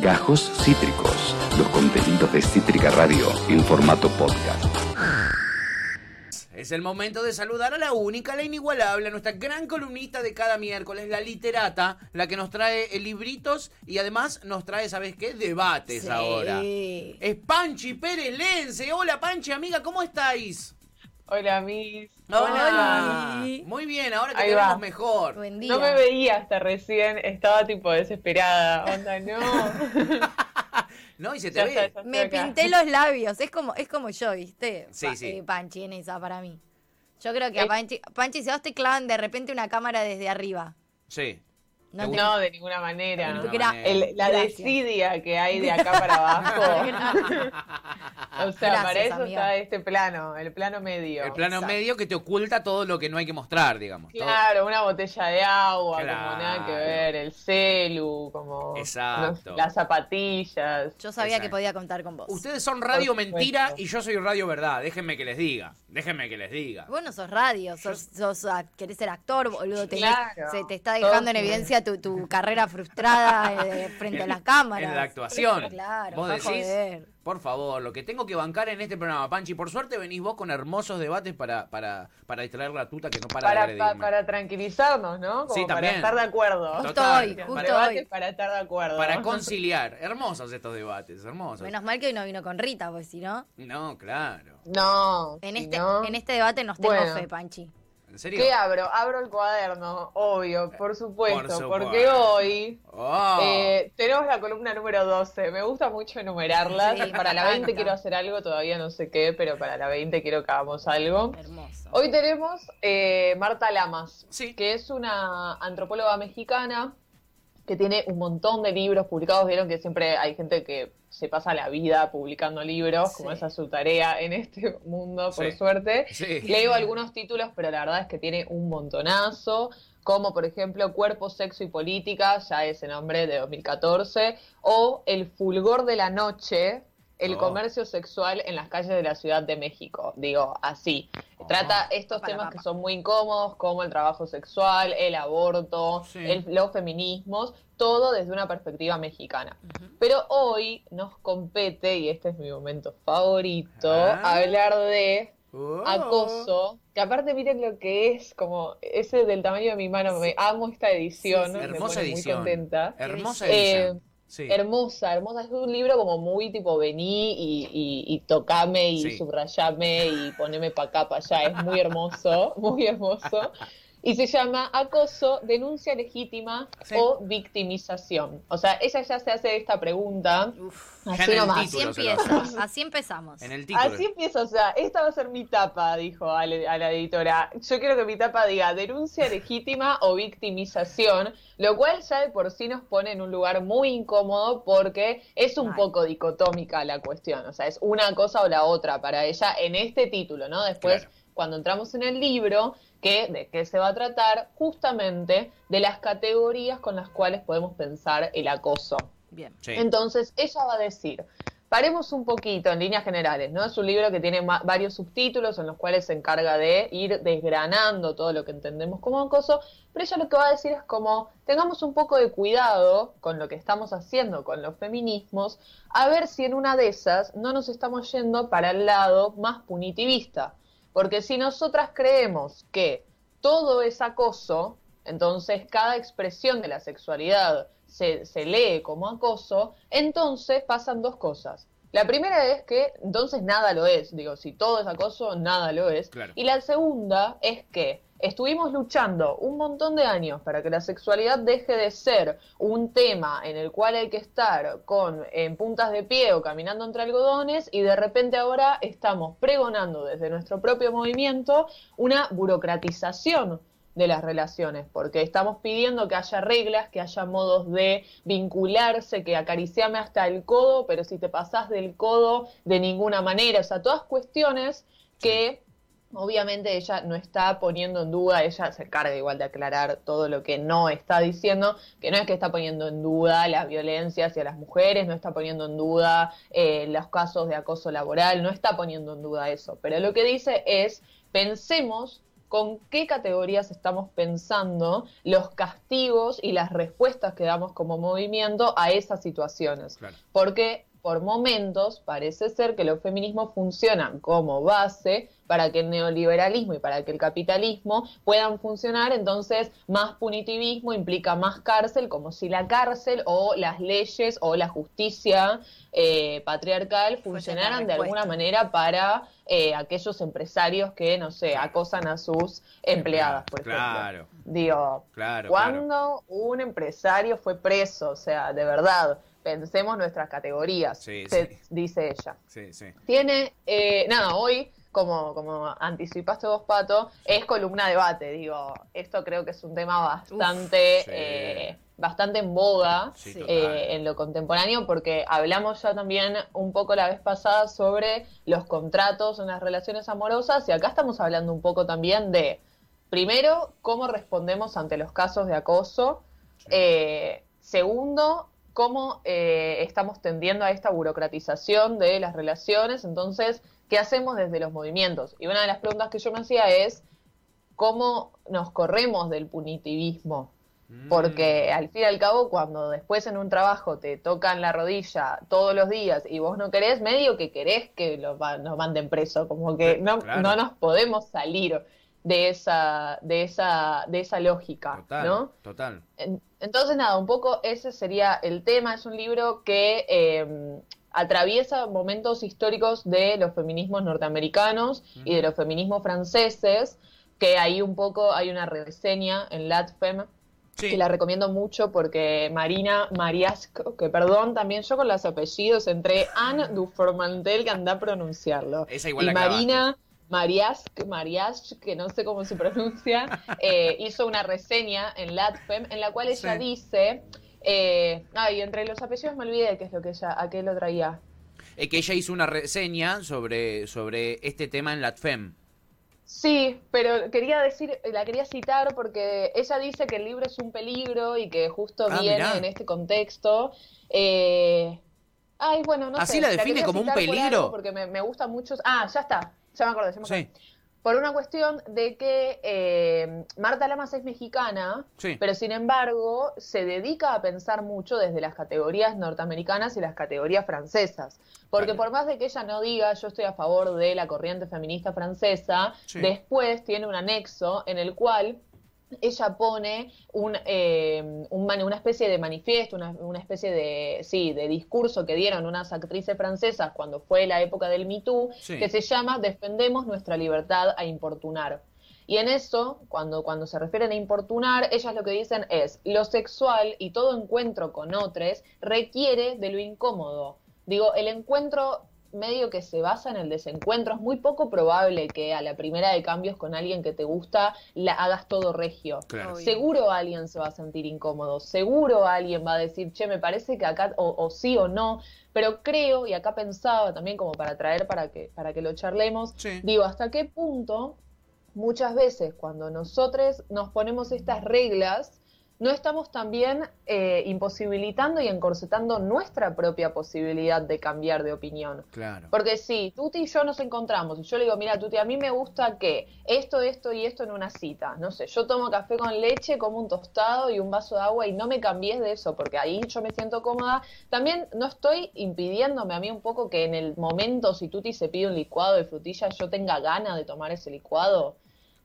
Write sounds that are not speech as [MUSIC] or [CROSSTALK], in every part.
Gajos Cítricos, los contenidos de Cítrica Radio en formato podcast. Es el momento de saludar a la única, la inigualable, a nuestra gran columnista de cada miércoles, la literata, la que nos trae libritos y además nos trae, ¿sabes qué? Debates Sí. ahora. Es Panchi Pérez Lense. Hola Panchi, amiga, ¿cómo estáis? Hola, mis. Hola. Oli. Muy bien, ahora que Ahí te vemos va. mejor. Buen día. No me veía hasta recién, estaba tipo desesperada. Onda, no. [LAUGHS] No, y se te Ya ve. está, ya estoy Me acá. pinté los labios, es como, es como yo, ¿viste? Sí, Pa- sí. eh, Panchi en esa para mí. Yo creo que a Panchi, Panchi, si a vos te clavan de repente una cámara desde arriba. Sí. No te- de ninguna manera. De ninguna Gra- manera. El- la Gracias. desidia que hay de acá para [LAUGHS] abajo. [LAUGHS] o sea, Gracias, para eso amiga. está este plano, el plano medio. El plano Exacto. medio que te oculta todo lo que no hay que mostrar, digamos. Todo- Claro, una botella de agua, Claro. como nada que ver, el celu, como Exacto. los- las zapatillas. Yo sabía Exacto. que podía contar con vos. Ustedes son radio mentira y yo soy radio verdad. Déjenme que les diga. Déjenme que les diga. Vos no sos radio, sos, sos a- querés ser actor, boludo. tenés- Claro. se te está dejando en Todos- tu, tu carrera frustrada eh, [LAUGHS] frente a las cámaras. En la actuación. Claro, ¿Vos decís? joder. Por favor, lo que tengo que bancar en este programa, Panchi, por suerte venís vos con hermosos debates para, para, para distraer la tuta que no para, Para, de pa- para tranquilizarnos, ¿no? Como Sí, para también. estar de acuerdo. Justo Total. hoy, Para justo hoy. para estar de acuerdo. Para conciliar. Hermosos estos debates, hermosos. Menos mal que hoy no vino con Rita, pues si no. No, claro. No. En este, no- en este debate nos tengo Bueno. fe, Panchi. ¿En serio? ¿Qué abro? Abro el cuaderno, obvio, por supuesto, Por porque hoy Oh. eh, tenemos la columna número 12. Me gusta mucho enumerarlas. Sí, para la 20 encanta. quiero hacer algo, todavía no sé qué, pero para la 20 quiero que hagamos algo. Hermoso. Hoy tenemos eh, Marta Lamas, Sí. que es una antropóloga mexicana que tiene un montón de libros publicados. Vieron que siempre hay gente que se pasa la vida publicando libros, como esa es su tarea en este mundo, por Sí. suerte. Sí. Leo algunos títulos, pero la verdad es que tiene un montonazo, como por ejemplo Cuerpo, Sexo y Política, ya ese nombre de 2014, o El Fulgor de la Noche, el Oh. comercio sexual en las calles de la Ciudad de México. Digo, así. Oh. Trata estos temas que son muy incómodos, como el trabajo sexual, el aborto, Sí. el- los feminismos, todo desde una perspectiva mexicana. Pero hoy nos compete, y este es mi momento favorito, Ah. hablar de Oh. acoso, que aparte miren lo que es, como ese del tamaño de mi mano, me amo esta edición, Sí, sí. me Hermosa pone edición. muy contenta. Hermosa Eh, edición. Sí. Hermosa, hermosa, es un libro como muy tipo vení y, y, y tocame y Sí. subrayame y poneme pa' acá, pa' allá, es muy hermoso, [LAUGHS] muy hermoso. Y se llama Acoso, denuncia legítima Sí. o victimización. O sea, ella ya se hace esta pregunta, Uf. Así nomás. Así título empieza, así empezamos. En el título. Así empieza, o sea, esta va a ser mi tapa, dijo a la, a la editora. Yo quiero que mi tapa diga denuncia legítima o victimización, lo cual ya de por sí nos pone en un lugar muy incómodo porque es un poco dicotómica la cuestión, o sea, es una cosa o la otra para ella en este título, ¿no? Después, Claro. cuando entramos en el libro, que de qué se va a tratar justamente de las categorías con las cuales podemos pensar el acoso. Bien. Sí. Entonces, ella va a decir, paremos un poquito en líneas generales, ¿no? Es un libro que tiene varios subtítulos en los cuales se encarga de ir desgranando todo lo que entendemos como acoso, pero ella lo que va a decir es como, tengamos un poco de cuidado con lo que estamos haciendo con los feminismos, a ver si en una de esas no nos estamos yendo para el lado más punitivista. Porque si nosotras creemos que todo es acoso, entonces cada expresión de la sexualidad se, se lee como acoso, entonces pasan dos cosas. La primera es que entonces nada lo es, digo, si todo es acoso, nada lo es. Claro. Y la segunda es que estuvimos luchando un montón de años para que la sexualidad deje de ser un tema en el cual hay que estar con en puntas de pie o caminando entre algodones y de repente ahora estamos pregonando desde nuestro propio movimiento una burocratización de las relaciones, porque estamos pidiendo que haya reglas, que haya modos de vincularse, que acariciame hasta el codo, pero si te pasás del codo de ninguna manera, o sea, todas cuestiones que obviamente ella no está poniendo en duda, ella se encarga igual de aclarar todo lo que no está diciendo, que no es que está poniendo en duda la violencia hacia las mujeres, no está poniendo en duda eh, los casos de acoso laboral, no está poniendo en duda eso, pero lo que dice es, pensemos con qué categorías estamos pensando los castigos y las respuestas que damos como movimiento a esas situaciones. Claro. Porque por momentos parece ser que los feminismos funcionan como base para que el neoliberalismo y para que el capitalismo puedan funcionar, entonces más punitivismo implica más cárcel, como si la cárcel o las leyes o la justicia eh, patriarcal funcionaran de alguna manera para eh, aquellos empresarios que, no sé, acosan a sus empleadas, por ejemplo. Claro, Digo, claro. cuando un empresario fue preso, o sea, de verdad, pensemos nuestras categorías, Sí, se- sí. dice ella. Sí, sí. Tiene, eh, nada, hoy, como, como anticipaste vos, Pato, es columna debate, digo, esto creo que es un tema bastante, eh, bastante en boga eh, en lo contemporáneo, porque hablamos ya también un poco la vez pasada sobre los contratos en las relaciones amorosas, y acá estamos hablando un poco también de, primero, cómo respondemos ante los casos de acoso, eh, segundo, cómo eh, estamos tendiendo a esta burocratización de las relaciones, entonces, ¿qué hacemos desde los movimientos? Y una de las preguntas que yo me hacía es, ¿cómo nos corremos del punitivismo? Mm. Porque al fin y al cabo, cuando después en un trabajo te tocan la rodilla todos los días y vos no querés, medio que querés que lo nos manden preso, como que no, Claro. no nos podemos salir de esa, de esa, de esa lógica, Total, ¿no? total. En- Entonces, nada, un poco ese sería el tema. Es un libro que eh, atraviesa momentos históricos de los feminismos norteamericanos y de los feminismos franceses, que ahí un poco hay una reseña en LatFem Sí. que la recomiendo mucho porque Marina Mariasco, que perdón, también yo con los apellidos entre Anne Duformantel, que anda a pronunciarlo, Esa igual y la. Marina Mariask, Mariask, que no sé cómo se pronuncia, eh, hizo una reseña en LatFem en la cual ella Sí. dice, eh, ay, entre los apellidos me olvidé qué es lo que ella, a qué lo traía. Eh, que ella hizo una reseña sobre, sobre este tema en LatFem. Sí, pero quería decir, la quería citar porque ella dice que el libro es un peligro y que justo Ah, viene mirá. en este contexto. Eh, ay, bueno, no ¿Así sé. la define quería como un por peligro? Porque me, me gusta mucho. Ah, ya está. Ya me acordé, ya me acordé. Sí, Por una cuestión de que eh, Marta Lamas es mexicana, sí. pero sin embargo se dedica a pensar mucho desde las categorías norteamericanas y las categorías francesas. Porque por más de que ella no diga yo estoy a favor de la corriente feminista francesa, Sí. después tiene un anexo en el cual ella pone un, eh, un una especie de manifiesto, una, una especie de, sí, de discurso que dieron unas actrices francesas cuando fue la época del Me Too, Sí. que se llama Defendemos nuestra libertad a importunar. Y en eso, cuando, cuando se refieren a importunar, ellas lo que dicen es, lo sexual y todo encuentro con otros requiere de lo incómodo. Digo, el encuentro medio que se basa en el desencuentro, es muy poco probable que a la primera de cambios con alguien que te gusta la hagas todo regio. Claro. Seguro alguien se va a sentir incómodo, seguro alguien va a decir, che, me parece que acá, o, o sí o no, pero creo, y acá pensaba también como para traer para que, para que lo charlemos, Sí. digo, ¿hasta qué punto muchas veces cuando nosotros nos ponemos estas reglas, no estamos también eh, imposibilitando y encorsetando nuestra propia posibilidad de cambiar de opinión? Claro. Porque si Tuti y yo nos encontramos y yo le digo, mira, Tuti, a mí me gusta que esto, esto y esto en una cita. No sé, yo tomo café con leche, como un tostado y un vaso de agua y no me cambies de eso porque ahí yo me siento cómoda. También no estoy impidiéndome a mí un poco que en el momento, si Tuti se pide un licuado de frutillas, yo tenga ganas de tomar ese licuado.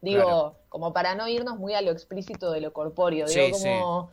Digo, Claro. como para no irnos muy a lo explícito de lo corpóreo. Digo, sí. como...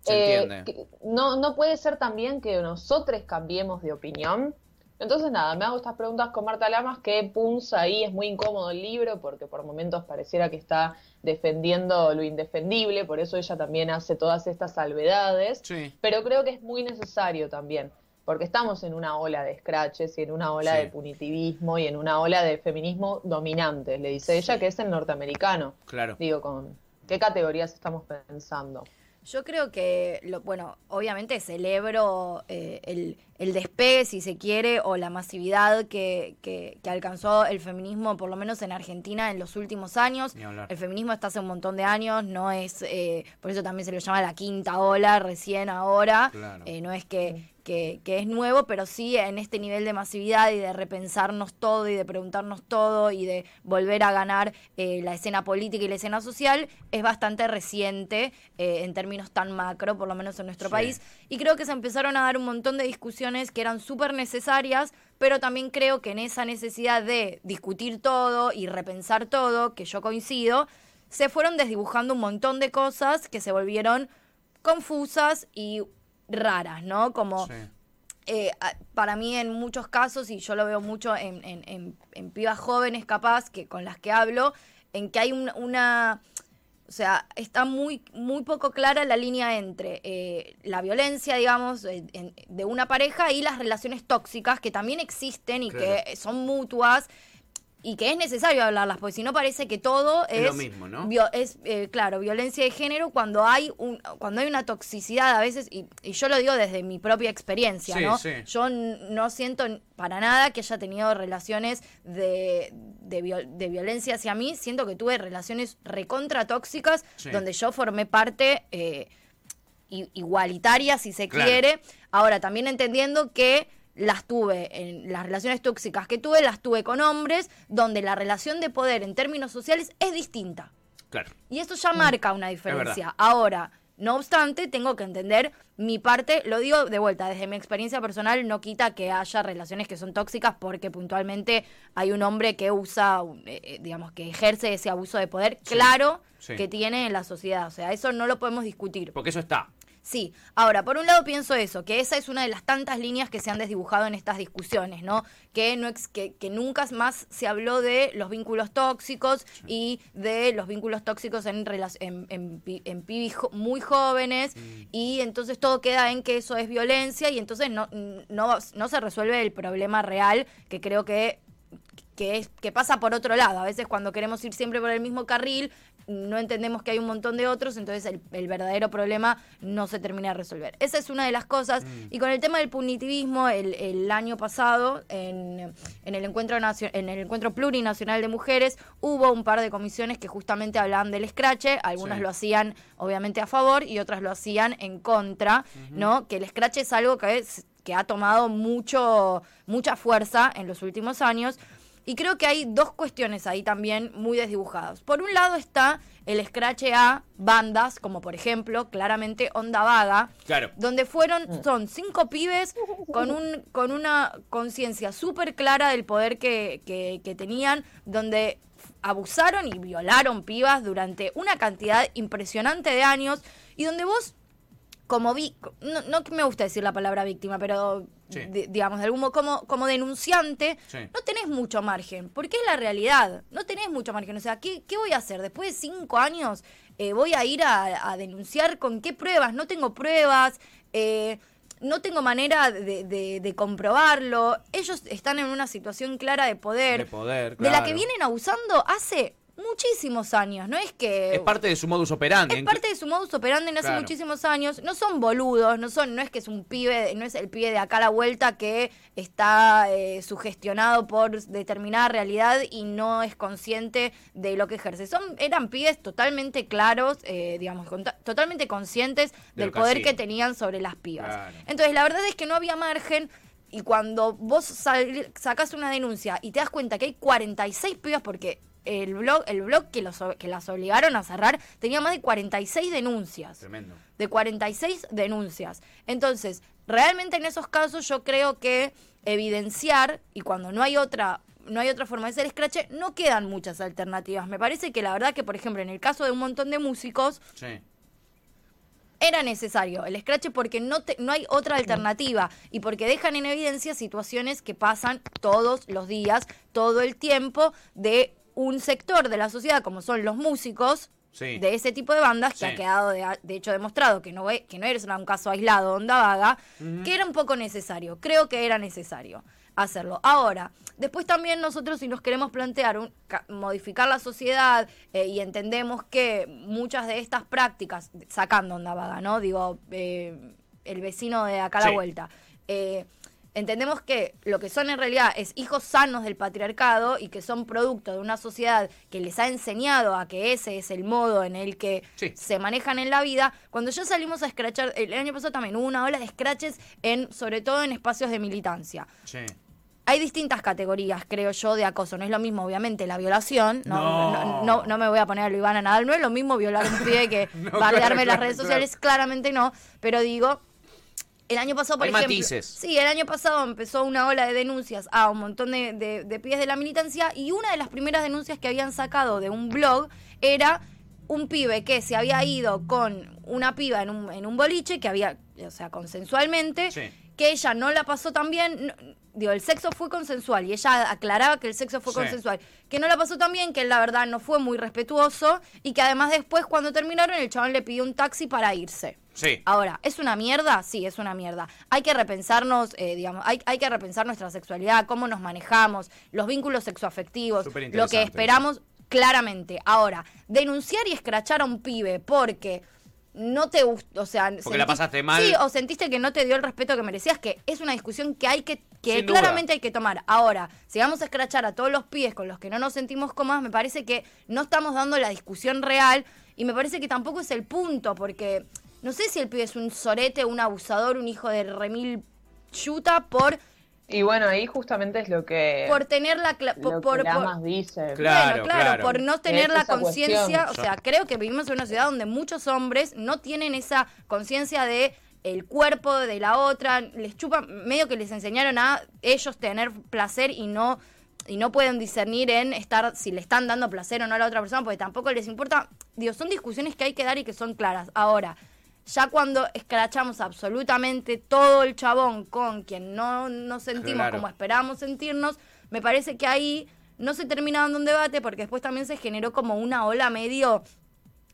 Se eh, que- no, no puede ser también que nosotros cambiemos de opinión. Entonces, nada, me hago estas preguntas con Marta Lamas, que punza ahí, es muy incómodo el libro, porque por momentos pareciera que está defendiendo lo indefendible, por eso ella también hace todas estas salvedades, Sí. pero creo que es muy necesario también, porque estamos en una ola de scratches y en una ola Sí. de punitivismo y en una ola de feminismo dominante, le dice ella, que es el norteamericano. Claro. Digo, ¿con qué categorías estamos pensando? Yo creo que, lo, bueno, obviamente celebro eh, el, el despegue, si se quiere, o la masividad que, que, que alcanzó el feminismo, por lo menos en Argentina, en los últimos años. El feminismo está hace un montón de años, no es, eh, por eso también se lo llama la quinta ola, recién ahora. Claro. Eh, no es que, que, que es nuevo, pero sí en este nivel de masividad y de repensarnos todo y de preguntarnos todo y de volver a ganar eh, la escena política y la escena social, es bastante reciente eh, en términos tan macro, por lo menos en nuestro Sí. país. Y creo que se empezaron a dar un montón de discusiones que eran súper necesarias, pero también creo que en esa necesidad de discutir todo y repensar todo, que yo coincido, se fueron desdibujando un montón de cosas que se volvieron confusas y raras, ¿no? Como Sí. eh, para mí en muchos casos, y yo lo veo mucho en, en- en- en pibas jóvenes capaz, que con las que hablo, en que hay un- una... O sea, está muy, muy poco clara la línea entre eh, la violencia, digamos, en- de una pareja y las relaciones tóxicas que también existen y Claro. que son mutuas y que es necesario hablarlas, porque si no parece que todo Es lo mismo, ¿no? es eh, claro, violencia de género cuando hay un, cuando hay una toxicidad a veces, y, y yo lo digo desde mi propia experiencia, Sí, ¿no? sí. Yo no siento para nada que haya tenido relaciones de, de, viol- de violencia hacia mí, siento que tuve relaciones recontra tóxicas Sí. donde yo formé parte eh, igualitaria, si se Claro. quiere. Ahora, también entendiendo que las tuve, en las relaciones tóxicas que tuve, las tuve con hombres, donde la relación de poder en términos sociales es distinta. Claro. Y eso ya marca una verdad. diferencia. Ahora, no obstante, tengo que entender mi parte, lo digo de vuelta, desde mi experiencia personal, no quita que haya relaciones que son tóxicas porque puntualmente hay un hombre que usa, eh, eh, digamos, que ejerce ese abuso de poder Sí, claro sí. que tiene en la sociedad. O sea, eso no lo podemos discutir. Porque eso está. Sí, ahora, por un lado pienso eso, que esa es una de las tantas líneas que se han desdibujado en estas discusiones, ¿no? Que, no ex- que, que nunca más se habló de los vínculos tóxicos y de los vínculos tóxicos en, en, en, en pibis jo- muy jóvenes y entonces todo queda en que eso es violencia y entonces no, no, no se resuelve el problema real que creo que que, es, que pasa por otro lado. A veces cuando queremos ir siempre por el mismo carril, no entendemos que hay un montón de otros, entonces el, el verdadero problema no se termina de resolver. Esa es una de las cosas. Y con el tema del punitivismo, el, el año pasado, en, en el encuentro en el encuentro plurinacional de mujeres, hubo un par de comisiones que justamente hablaban del escrache, algunas Sí. lo hacían obviamente a favor y otras lo hacían en contra, ¿no? Que el escrache es algo que es que ha tomado mucho, mucha fuerza en los últimos años. Y creo que hay dos cuestiones ahí también muy desdibujadas. Por un lado está el scratch a bandas, como por ejemplo, claramente Onda Vaga, Claro. donde fueron, son cinco pibes con, un, con una conciencia súper clara del poder que, que- que tenían, donde abusaron y violaron pibas durante una cantidad impresionante de años y donde vos como vi, no, no me gusta decir la palabra víctima, pero Sí. digamos, de algún modo, como, como denunciante, Sí. no tenés mucho margen, porque es la realidad, no tenés mucho margen. O sea, ¿qué, qué voy a hacer? Después de cinco años, eh, voy a ir a, a denunciar con qué pruebas, no tengo pruebas, eh, no tengo manera de, de- de comprobarlo. Ellos están en una situación clara de poder, De poder, de la que vienen abusando hace muchísimos años, no es que... Es parte de su modus operandi. Es parte de su modus operandi en hace Claro. muchísimos años. No son boludos, no son, no es que es un pibe, no es el pibe de acá a la vuelta que está eh, sugestionado por determinada realidad y no es consciente de lo que ejerce. Son, eran pibes totalmente claros, eh, digamos, con- totalmente conscientes De del poder que tenían sobre las pibas. Claro. Entonces, la verdad es que no había margen. Y cuando vos sacás una denuncia y te das cuenta que hay 46 pibas, porque el blog, el blog que, los, que las obligaron a cerrar tenía más de 46 denuncias. Tremendo. De 46 denuncias. Entonces, realmente en esos casos yo creo que evidenciar, y cuando no hay otra no hay otra forma de hacer scratch, no quedan muchas alternativas. Me parece que la verdad que, por ejemplo, en el caso de un montón de músicos, Sí. era necesario el scratch porque no, te- no hay otra alternativa y porque dejan en evidencia situaciones que pasan todos los días, todo el tiempo, de un sector de la sociedad como son los músicos. Sí. De ese tipo de bandas que Sí. ha quedado de, de hecho demostrado que no, que no eres un caso aislado, onda vaga, que era un poco necesario. Creo que era necesario hacerlo. Ahora, después también nosotros si nos queremos plantear un, ca- modificar la sociedad eh, y entendemos que muchas de estas prácticas, sacando onda vaga, ¿no? Digo, eh, el vecino de acá a Sí. la vuelta. eh, entendemos que lo que son en realidad es hijos sanos del patriarcado y que son producto de una sociedad que les ha enseñado a que ese es el modo en el que Sí. se manejan en la vida. Cuando ya salimos a escrachar, el año pasado también hubo una ola de scratches en, sobre todo en espacios de militancia. Sí. Hay distintas categorías, creo yo, de acoso. No es lo mismo, obviamente, la violación. No, No. no, no, no me voy a poner a lo Ivana Nadal. No es lo mismo violar a un [LAUGHS] pibe que No, bardearme en las redes claro, sociales. Claramente no. Pero digo, el año pasado, por Hay ejemplo. matices. Sí, el año pasado empezó una ola de denuncias a un montón de, de, de pibes de la militancia. Y una de las primeras denuncias que habían sacado de un blog era un pibe que se había ido con una piba en un, en un boliche, que había, o sea, consensualmente Sí. que ella no la pasó tan bien. no- digo, el sexo fue consensual y ella aclaraba que el sexo fue Sí. consensual. Que no la pasó tan bien, que él la verdad no fue muy respetuoso y que además después cuando terminaron el chabón le pidió un taxi para irse. Sí. Ahora, ¿es una mierda? Sí, es una mierda. Hay que repensarnos, eh, digamos, hay, hay que repensar nuestra sexualidad, cómo nos manejamos, los vínculos sexoafectivos, lo que esperamos claramente. Ahora, denunciar y escrachar a un pibe porque no te gustó, o sea... Porque la pasaste mal. Sí, o sentiste que no te dio el respeto que merecías, que es una discusión que hay que, que claramente hay que tomar. Ahora, si vamos a escrachar a todos los pibes con los que no nos sentimos cómodas, me parece que no estamos dando la discusión real y me parece que tampoco es el punto, porque no sé si el pibe es un sorete, un abusador, un hijo de remil chuta por, Y bueno, ahí justamente es lo que, por tener la... por, lo por- que por- Lamas dice. Claro, bueno, claro, claro. por no tener Es la conciencia, o sea, creo que vivimos en una ciudad donde muchos hombres no tienen esa conciencia de el cuerpo de la otra, les chupa, medio que les enseñaron a ellos tener placer y no y no pueden discernir en estar si le están dando placer o no a la otra persona, porque tampoco les importa. Digo, son discusiones que hay que dar y que son claras. Ahora, ya cuando escrachamos absolutamente todo el chabón con quien no nos sentimos Claro. como esperábamos sentirnos, me parece que ahí no se termina dando un debate porque después también se generó como una ola medio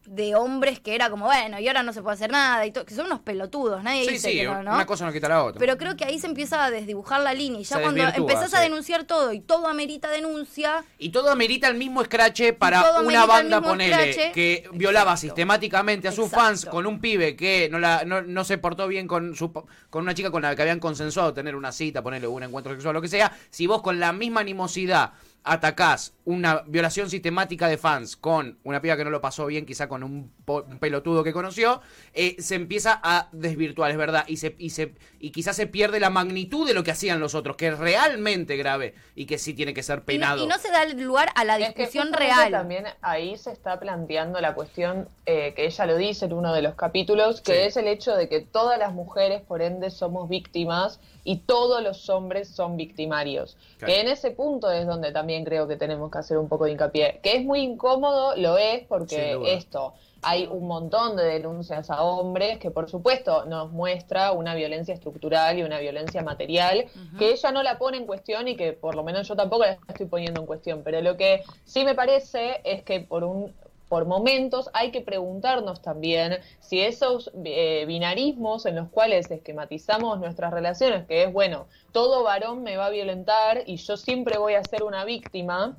de hombres que era como, bueno, y ahora no se puede hacer nada, y que son unos pelotudos, nadie Sí, dice sí, que no, ¿no? una cosa no quita la otra. Pero creo que ahí se empieza a desdibujar la línea y ya Se cuando empezás a denunciar todo y todo amerita denuncia, Y todo amerita el mismo escrache para una banda, ponele, escrache. que violaba sistemáticamente a sus Exacto. fans con un pibe que no, la, no, no se portó bien con, su, con una chica con la que habían consensuado tener una cita, ponerle un encuentro sexual, lo que sea. Si vos con la misma animosidad atacás una violación sistemática de fans con una piba que no lo pasó bien, quizá con un, po- un pelotudo que conoció, eh, se empieza a desvirtuar, es verdad, y, se, y, se, y quizás se pierde la magnitud de lo que hacían los otros, que es realmente grave y que sí tiene que ser y no, penado. y no se da lugar a la Es que discusión real. También ahí se está planteando la cuestión eh, que ella lo dice en uno de los capítulos, que Sí. es el hecho de que todas las mujeres, por ende, somos víctimas y todos los hombres son victimarios. Claro. Que en ese punto es donde también creo que tenemos que hacer un poco de hincapié. Que es muy incómodo, lo es, porque esto. Hay un montón de denuncias a hombres que por supuesto nos muestra una violencia estructural y una violencia material que ella no la pone en cuestión y que por lo menos yo tampoco la estoy poniendo en cuestión. Pero lo que sí me parece es que por un por momentos hay que preguntarnos también si esos eh, binarismos en los cuales esquematizamos nuestras relaciones, que es bueno, todo varón me va a violentar y yo siempre voy a ser una víctima,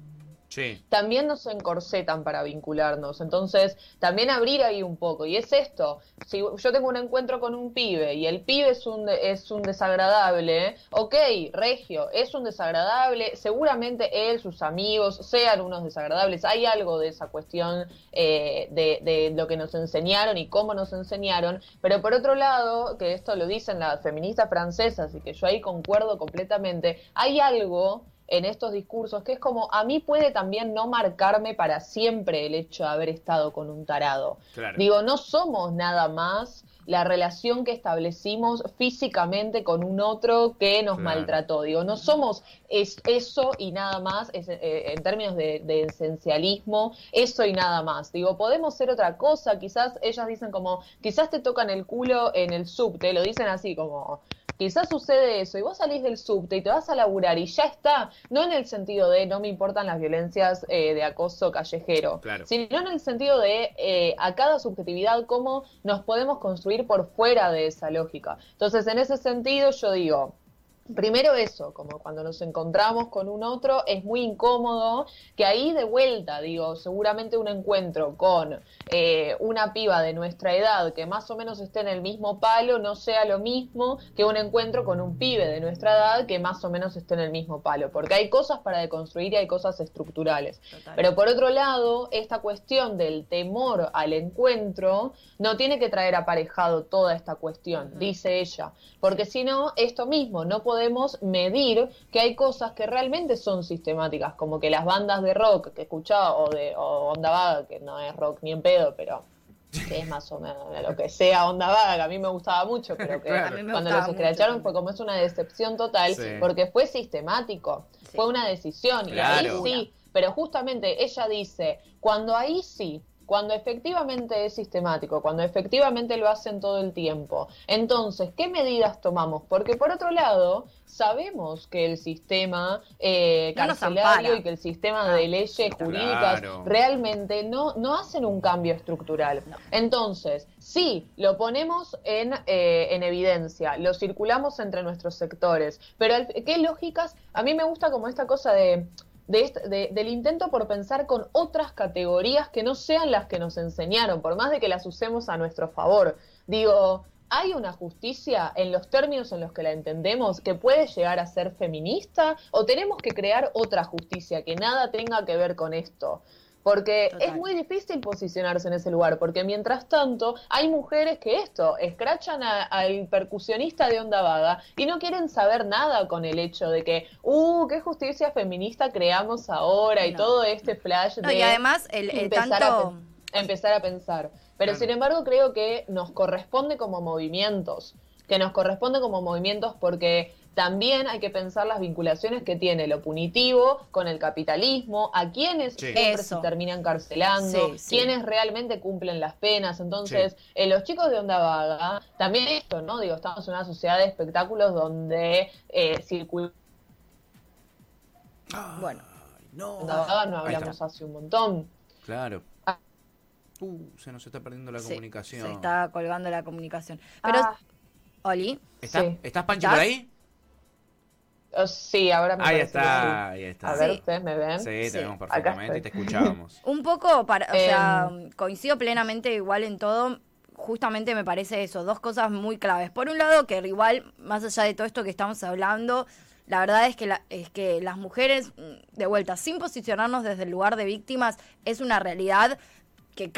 Sí. también nos encorsetan para vincularnos. Entonces, también abrir ahí un poco. Y es esto, si yo tengo un encuentro con un pibe y el pibe es un, es un desagradable, ok, Regio, es un desagradable, seguramente él, sus amigos, sean unos desagradables. Hay algo de esa cuestión eh, de, de lo que nos enseñaron y cómo nos enseñaron. Pero por otro lado, que esto lo dicen las feministas francesas y que yo ahí concuerdo completamente, hay algo en estos discursos, que es como a mí puede también no marcarme para siempre el hecho de haber estado con un tarado. Claro. Digo, no somos nada más la relación que establecimos físicamente con un otro que nos Claro. maltrató. Digo, no somos es, eso y nada más, es, eh, en términos de, de esencialismo, eso y nada más. Digo, podemos ser otra cosa, quizás ellas dicen como, quizás te tocan el culo en el subte, lo dicen así como, quizás sucede eso y vos salís del subte y te vas a laburar y ya está, no en el sentido de no me importan las violencias eh, de acoso callejero, Claro. sino en el sentido de eh, a cada subjetividad cómo nos podemos construir por fuera de esa lógica. Entonces, en ese sentido yo digo, Primero eso, como cuando nos encontramos con un otro, es muy incómodo que ahí de vuelta, digo, seguramente un encuentro con eh, una piba de nuestra edad que más o menos esté en el mismo palo no sea lo mismo que un encuentro con un pibe de nuestra edad que más o menos esté en el mismo palo, porque hay cosas para deconstruir y hay cosas estructurales. Pero por otro lado, esta cuestión del temor al encuentro no tiene que traer aparejado toda esta cuestión, dice ella, porque si no, esto mismo, no podemos medir que hay cosas que realmente son sistemáticas, como que las bandas de rock que escuchaba o de o onda vaga, que no es rock ni en pedo, pero que es más o menos lo que sea onda vaga, que a mí me gustaba mucho, pero [LAUGHS] que cuando los escracharon fue como es una decepción total, porque fue sistemático, fue una decisión, y ahí sí, pero justamente ella dice, cuando ahí sí cuando efectivamente es sistemático, cuando efectivamente lo hacen todo el tiempo. Entonces, ¿qué medidas tomamos? Porque por otro lado, sabemos que el sistema eh, carcelario y que el sistema de ah, leyes jurídicas realmente no, no hacen un cambio estructural. Entonces, sí, lo ponemos en, eh, en evidencia, lo circulamos entre nuestros sectores, pero ¿qué lógicas? A mí me gusta como esta cosa de de, del intento por pensar con otras categorías que no sean las que nos enseñaron, por más de que las usemos a nuestro favor. Digo, ¿hay una justicia en los términos en los que la entendemos que puede llegar a ser feminista? ¿O tenemos que crear otra justicia que nada tenga que ver con esto? Porque es muy difícil posicionarse en ese lugar, porque mientras tanto hay mujeres que esto, escrachan al percusionista de onda vaga y no quieren saber nada con el hecho de que, uh, qué justicia feminista creamos ahora y todo este flash de... y además el, empezar, a, empezar a pensar. Pero sin embargo creo que nos corresponde como movimientos, que nos corresponde como movimientos porque también hay que pensar las vinculaciones que tiene lo punitivo con el capitalismo, a quienes siempre se terminan encarcelando, quienes realmente cumplen las penas. Entonces, eh, los chicos de Onda Vaga, también esto, ¿no? Digo, estamos en una sociedad de espectáculos donde eh, circula. bueno. No. Onda Vaga no hablamos hace un montón. Claro. Ah. Uh, se nos está perdiendo la comunicación. Se está colgando la comunicación. Pero, ah. Oli. ¿Estás, Pancho, por ahí? Oh, sí, ahora me Ahí está, ahí está. A ver, ¿ustedes me ven? Sí, te vemos perfectamente y te escuchábamos. [LAUGHS] Un poco, para, o sea, em. coincido plenamente igual en todo. Justamente me parece eso, dos cosas muy claves. Por un lado, que igual, más allá de todo esto que estamos hablando, la verdad es que, la, es que las mujeres, mm, de vuelta, sin posicionarnos desde el lugar de víctimas, es una realidad que,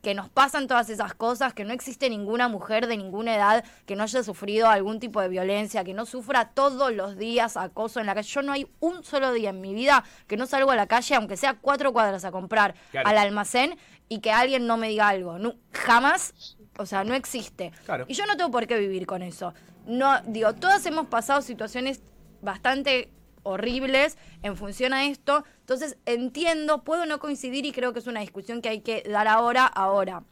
que, nos pasan todas esas cosas, que no existe ninguna mujer de ninguna edad que no haya sufrido algún tipo de violencia, que no sufra todos los días acoso en la calle. Yo no hay un solo día en mi vida que no salgo a la calle, aunque sea cuatro cuadras a comprar al almacén y que alguien no me diga algo. No, jamás, o sea, no existe. Y yo no tengo por qué vivir con eso. No, digo, todas hemos pasado situaciones bastante horribles en función a esto. Entonces entiendo, puedo no coincidir y creo que es una discusión que hay que dar ahora, ahora.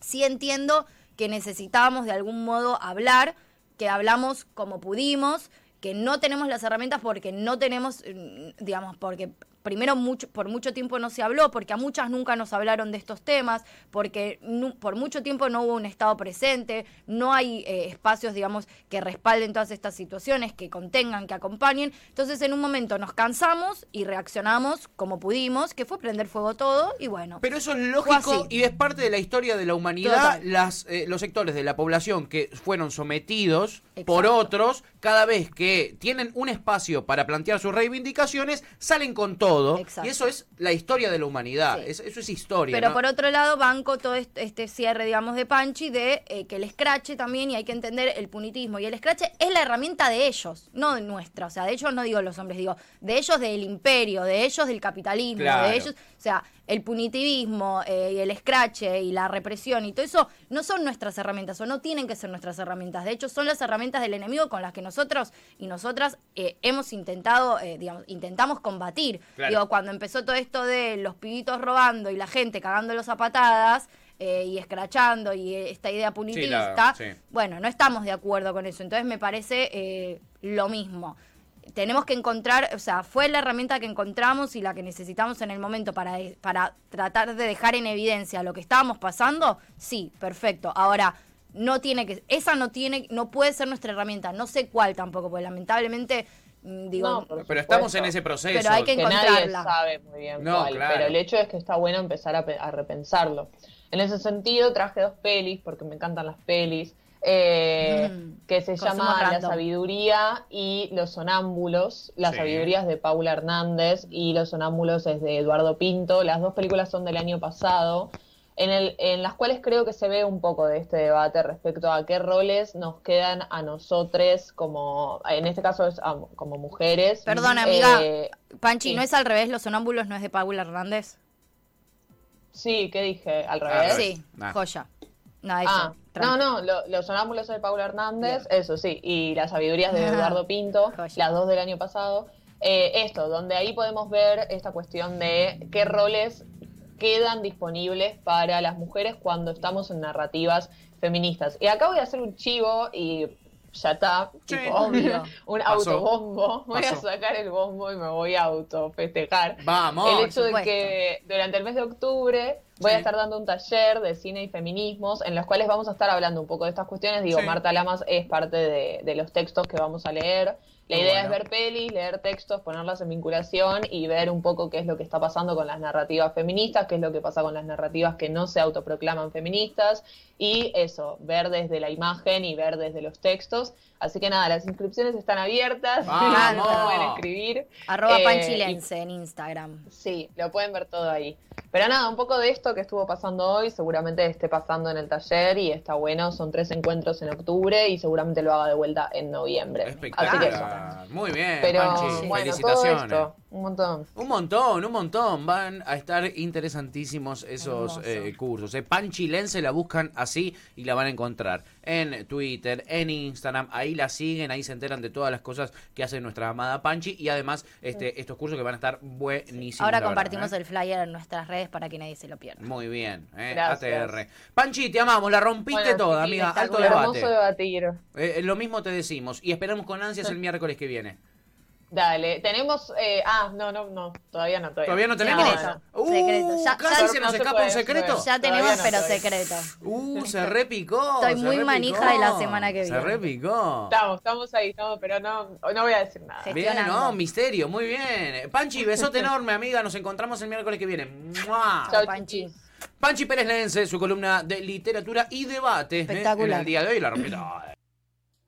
Sí entiendo que necesitábamos de algún modo hablar, que hablamos como pudimos, que no tenemos las herramientas porque no tenemos, mm, digamos, porque primero mucho, por mucho tiempo no se habló, porque a muchas nunca nos hablaron de estos temas, porque por mucho tiempo no hubo un Estado presente, no hay eh, espacios, digamos, que respalden todas estas situaciones, que contengan, que acompañen. Entonces, en un momento nos cansamos y reaccionamos como pudimos, que fue prender fuego todo, y bueno. Pero eso es lógico y es parte de la historia de la humanidad. Las, eh, los sectores de la población que fueron sometidos por otros, cada vez que tienen un espacio para plantear sus reivindicaciones, salen con todo y eso es la historia de la humanidad. eso es historia. Pero por otro lado, banco todo este, cierre, digamos, de Panchi de eh, que el scratch también, y hay que entender el punitismo. Y el scratch es la herramienta de ellos, no de nuestra. O sea, de ellos no digo los hombres, digo de ellos del imperio, de ellos del capitalismo, de ellos. O sea, el punitivismo eh, y el scratch y la represión y todo eso no son nuestras herramientas o no tienen que ser nuestras herramientas. De hecho, son las herramientas del enemigo con las que nosotros y nosotras eh, hemos intentado, eh, digamos, intentamos combatir. Digo, cuando empezó todo esto de los pibitos robando y la gente cagando los zapatadas y escrachando y esta idea punitivista, bueno, no estamos de acuerdo con eso. Entonces me parece lo mismo tenemos que encontrar, o sea, fue la herramienta que encontramos y la que necesitamos en el momento para, para tratar de dejar en evidencia lo que estábamos pasando, sí, perfecto. Ahora, no tiene que, esa no tiene, no puede ser nuestra herramienta, no sé cuál tampoco, porque lamentablemente, mm, digo, No, Pero estamos en ese proceso. Pero hay que que nadie encontrarla. sabe muy bien No, cuál, claro. pero el hecho es que está bueno empezar a, pe- a repensarlo. En ese sentido traje dos pelis, porque me encantan las pelis, eh, Mm, que se llama La random. sabiduría y Los sonámbulos. Las Sí. sabidurías de Paula Hernández y Los sonámbulos es de Eduardo Pinto. Las dos películas son del año pasado. En, el, en las cuales creo que se ve un poco de este debate respecto a qué roles nos quedan a nosotros como, en este caso es a- como mujeres. Perdón, amiga. Eh, Panchi, sí. ¿no es al revés? Los sonámbulos no es de Paula Hernández. Sí, ¿qué dije? ¿Al Al revés? revés. Sí, Ah. joya. No, eso. Ah, no, tranqui. no, lo- los sonámbulos de Paula Hernández, eso sí, y las sabidurías de [LAUGHS] Ajá. Eduardo Pinto, Joya. las dos del año pasado. Eh, esto, donde ahí podemos ver esta cuestión de qué roles quedan disponibles para las mujeres cuando estamos en narrativas feministas. Y acá voy a hacer un chivo y ya está, Sí, tipo, [LAUGHS] obvio. [LAUGHS] un Pasó. autobombo. Voy Pasó. a sacar el bombo y me voy a autofestejar. Vamos. El hecho de que durante el mes de octubre voy Sí. a estar dando un taller de cine y feminismos en los cuales vamos a estar hablando un poco de estas cuestiones. Digo, Sí. Marta Lamas es parte de, de los textos que vamos a leer. La idea bueno. es ver pelis, leer textos, ponerlas en vinculación y ver un poco qué es lo que está pasando con las narrativas feministas, qué es lo que pasa con las narrativas que no se autoproclaman feministas y eso, ver desde la imagen y ver desde los textos. Así que nada, las inscripciones están abiertas, [LAUGHS] pueden escribir. Arroba Eh, panchilense en Instagram. Sí, lo pueden ver todo ahí. Pero nada, un poco de esto que estuvo pasando hoy, seguramente esté pasando en el taller y está bueno. Son tres encuentros en octubre y seguramente lo haga de vuelta en noviembre. Así que eso. Muy bien, Pero Panchi. bueno, todo Felicitaciones. esto, un montón. Un montón, un montón. Van a estar interesantísimos esos eh, cursos. Eh. Panchilense la buscan así y la van a encontrar en Twitter, en Instagram. Ahí la siguen, ahí se enteran de todas las cosas que hace nuestra amada Panchi. Y además, este, estos cursos que van a estar buenísimos. Ahora la verdad, compartimos ¿eh? el flyer en nuestras redes para que nadie se lo pierda. Muy bien, eh, Gracias. ATR. Panchi, te amamos, la rompiste Bueno, toda, sí, amiga. Alto debate. Hermoso debatir. Eh, lo mismo te decimos. Y esperamos con ansias el miércoles que viene. Dale, tenemos. eh, ah, no, no, no, todavía no. Todavía, ¿Todavía no tenemos? Secreto. Uh, Secreto. Ya- casi ya- se no nos se escapa puede, un secreto. se Ya tenemos, no, pero todavía. secreto. Uh, se [LAUGHS] repicó. Estoy se muy repicó. manija de la semana que Se viene. repicó. Estamos, estamos ahí, estamos, pero no, no voy a decir nada. Bien, no, misterio, muy bien. Panchi, [LAUGHS] besote enorme, amiga. Nos encontramos el miércoles que viene. ¡Mua! Chau, Panchi. Panchi Pérez Lense, su columna de literatura y debate. ¿eh? Espectacular. En el día de hoy la rompió toda.